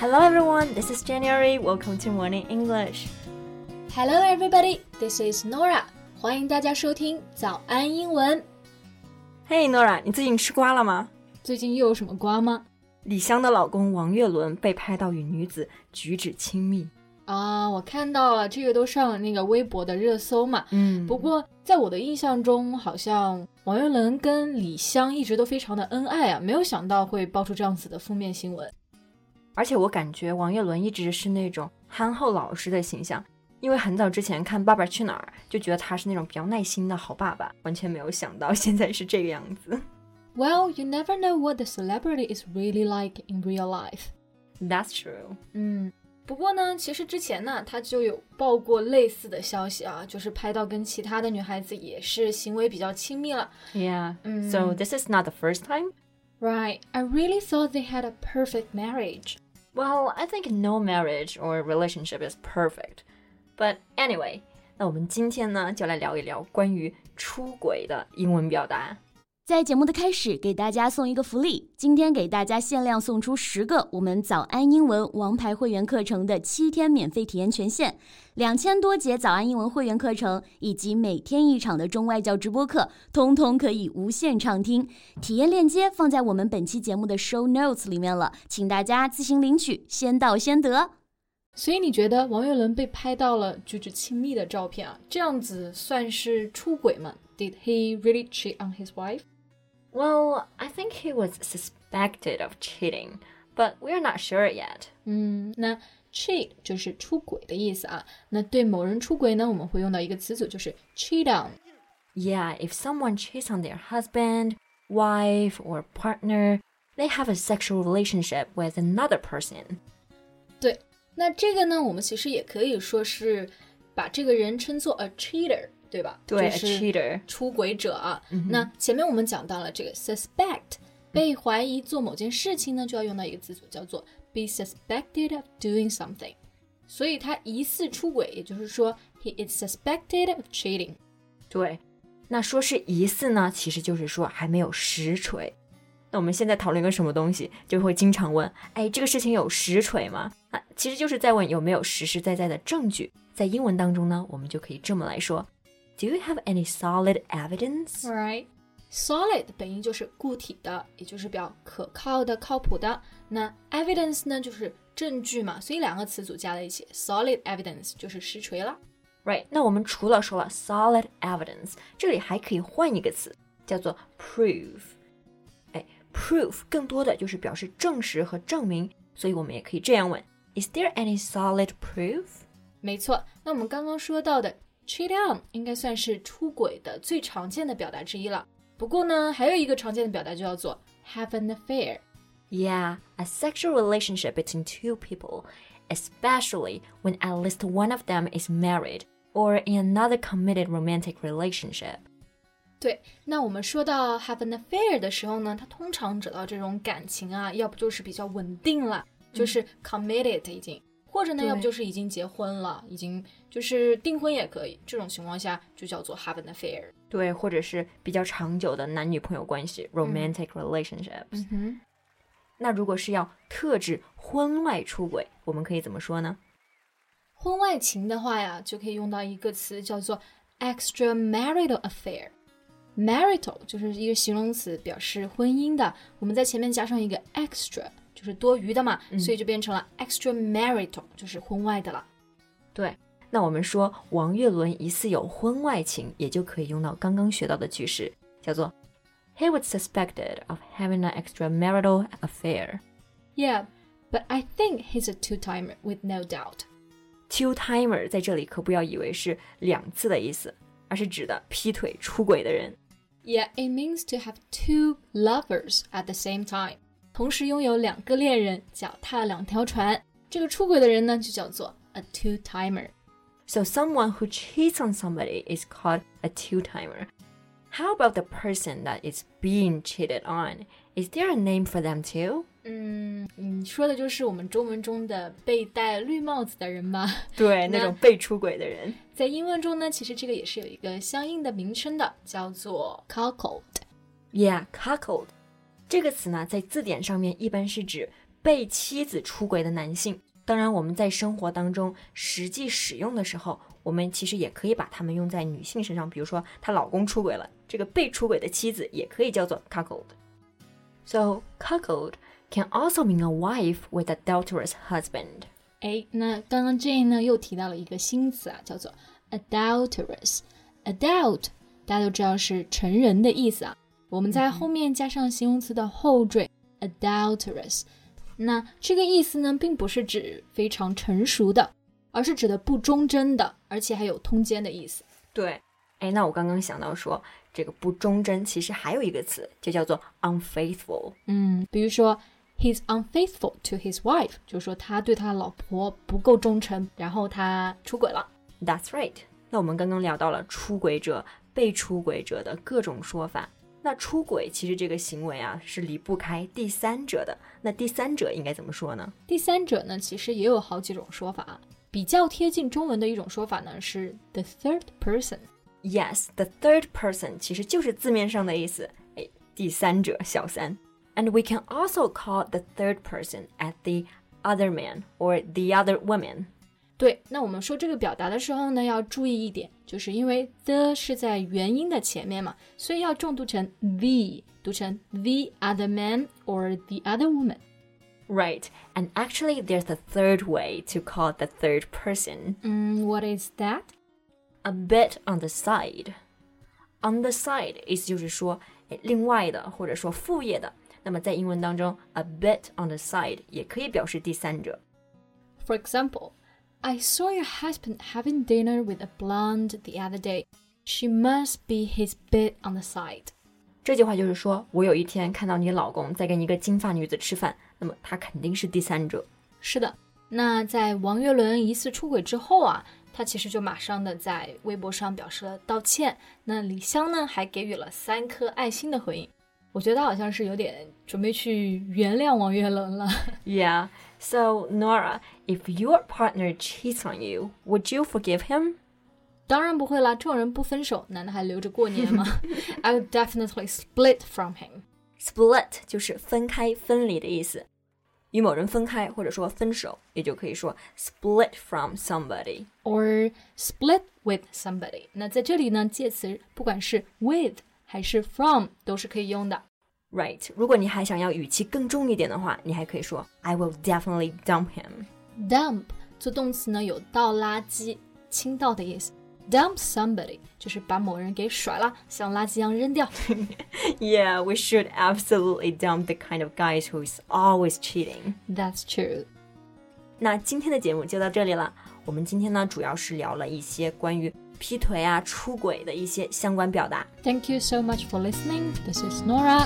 Hello everyone, this is January. Welcome to Morning English. Hello everybody, this is Nora. 欢迎大家收听早安英文。Hey Nora，你最近吃瓜了吗？最近又有什么瓜吗？李湘的老公王岳伦被拍到与女子举止亲密啊，我看到了，这个都上了那个微博的热搜嘛。嗯，不过在我的印象中，好像王岳伦跟李湘一直都非常的恩爱啊，没有想到会爆出这样子的负面新闻。而且我感觉王岳伦一直是那种憨厚老实的形象，因为很早之前看《爸爸去哪儿》就觉得他是那种比较耐心的好爸爸，完全没有想到现在是这个样子。Well, you never know what the celebrity is really like in real life. That's true. 嗯，不过呢，其实之前呢，他就有报过类似的消息啊，就是拍到跟其他的女孩子也是行为比较亲密了。Yeah. So this is not the first time. Right. I really thought they had a perfect marriage. Well, I think no marriage or relationship is perfect. But anyway，那我们今天呢就来聊一聊关于出轨的英文表达。 在节目的开始，给大家送一个福利。今天给大家限量送出十个我们早安英文王牌会员课程的七天免费体验权限，两千多节早安英文会员课程以及每天一场的中外教直播课，通通可以无限畅听。体验链接放在我们本期节目的 show notes 里面了，请大家自行领取，先到先得。所以你觉得王岳伦被拍到了举止亲密的照片啊，这样子算是出轨吗？Did he really cheat on his wife? Well, I think he was suspected of cheating, but we're not sure yet. 嗯，那 cheat 就是出轨的意思啊。那对某人出轨呢，我们会用到一个词组，就是 cheat on。Yeah, if someone cheats on their husband, wife, or partner, they have a sexual relationship with another person. 对，那这个呢，我们其实也可以说是把这个人称作 a cheater。 对吧？对，cheater，出轨者啊。那前面我们讲到了这个 suspect，被怀疑做某件事情呢，就要用到一个词组叫做 be suspected of doing something。所以他疑似出轨，也就是说 he is suspected of cheating。对，那说是疑似呢，其实就是说还没有实锤。那我们现在讨论个什么东西，就会经常问，哎，这个事情有实锤吗？啊，其实就是在问有没有实实在在的证据。在英文当中呢，我们就可以这么来说。Do you have any solid evidence? Right. Solid 本意就是固体的，也就是表可靠的、靠谱的。那 evidence 呢，就是证据嘛，所以两个词组加在一起，solid evidence 就是实锤了。Right. 那我们除了说了 solid evidence，这里还可以换一个词，叫做 proof。哎，proof 更多的就是表示证实和证明，所以我们也可以这样问：Is there any solid proof？没错，那我们刚刚说到的。Cheat on 应该算是出轨的最常见的表达之一了。不过呢，还有一个常见的表达就叫做 have an affair。Yeah, a sexual relationship between two people, especially when at least one of them is married or in another committed romantic relationship. 对，那我们说到 have an affair 的时候呢，它通常指到这种感情啊，要不就是比较稳定了，就是 committed 已经。 或者呢，要不就是已经结婚了，已经就是订婚也可以。这种情况下就叫做 have an affair。对，或者是比较长久的男女朋友关系，romantic relationships。嗯哼。那如果是要特指婚外出轨，我们可以怎么说呢？婚外情的话呀，就可以用到一个词叫做 extramarital affair。marital 就是一个形容词，表示婚姻的。我们在前面加上一个 extra。就是多余的嘛，所以就变成了 extramarital，就是婚外的了。对，那我们说王岳伦疑似有婚外情，也就可以用到刚刚学到的句式，叫做 He was suspected of having an extramarital affair. Yeah, but I think he's a two-timer with no doubt. Two-timer 在这里可不要以为是两次的意思，而是指的劈腿出轨的人。Yeah, it means to have two lovers at the same time. 同时拥有两个恋人，脚踏两条船。这个出轨的人呢，就叫做 a two-timer。So someone who cheats on somebody is called a two-timer. How about the person that is being cheated on? Is there a name for them too? 嗯，你说的就是我们中文中的被戴绿帽子的人吧？对，那种被出轨的人。在英文中呢，其实这个也是有一个相应的名称的，叫做 cuckold。Yeah, cuckold. 这个词呢，在字典上面一般是指被妻子出轨的男性。当然，我们在生活当中实际使用的时候，我们其实也可以把它们用在女性身上。比如说，她老公出轨了，这个被出轨的妻子也可以叫做 cuckold。So cuckold can also mean a wife with a adulterous husband。哎，那刚刚 Jane 呢又提到了一个新词啊，叫做 adulterous。adult 大家都知道是成人的意思啊，我们在后面加上形容词的后缀 adulterous。那这个意思呢，并不是指非常成熟的，而是指的不忠贞的，而且还有通奸的意思。对，哎，那我刚刚想到说，这个不忠贞其实还有一个词，就叫做 unfaithful。嗯，比如说 he's unfaithful to his wife，就是说他对他老婆不够忠诚，然后他出轨了。That's right。那我们刚刚聊到了出轨者、被出轨者的各种说法。那出轨其实这个行为啊是离不开第三者的。那第三者应该怎么说呢？第三者呢，其实也有好几种说法。比较贴近中文的一种说法呢是 the third person。Yes，the third person 其实就是字面上的意思，哎，第三者，小三。And we can also call the third person at the other man or the other woman。对，那我们说这个表达的时候呢，要注意一点，就是因为 the 是在元音的前面嘛，所以要重读成 the，读成 the other man or the other woman。Right, and actually, there's a third way to call the third person. 嗯，What is that? A bit on the side. On the side 意思就是说，哎，另外的或者说副业的。那么在英文当中，a bit on the side 也可以表示第三者。 For example. I saw your husband having dinner with a blonde the other day. She must be his bit on the side. 这句话就是说，我有一天看到你老公在跟一个金发女子吃饭，那么他肯定是第三者。是的，那在王岳伦疑似出轨之后啊，他其实就马上的在微博上表示了道歉。那李湘呢，还给予了三颗爱心的回应。我觉得他好像是有点准备去原谅王岳伦了。Yeah. So Nora, if your partner cheats on you, would you forgive him? 当然不会啦，这种人不分手，难道还留着过年吗？I would definitely split from him. Split 就是分开、分离的意思，与某人分开或者说分手，也就可以说 split from somebody。 or split with somebody。那在这里呢，介词不管是 with 还是 from 都是可以用的。 Right，如果你还想要语气更重一点的话，你还可以说 I will definitely dump him。 dump 做动词呢有倒垃圾、倾倒的意思。dump somebody 就是把某人给甩了，像垃圾一样扔掉。 Yeah, we should absolutely dump the kind of guys who is always cheating. That's true. 那今天的节目就到这里了。我们今天呢，主要是聊了一些关于劈腿啊、出轨的一些相关表达。 Thank you so much for listening. This is Nora.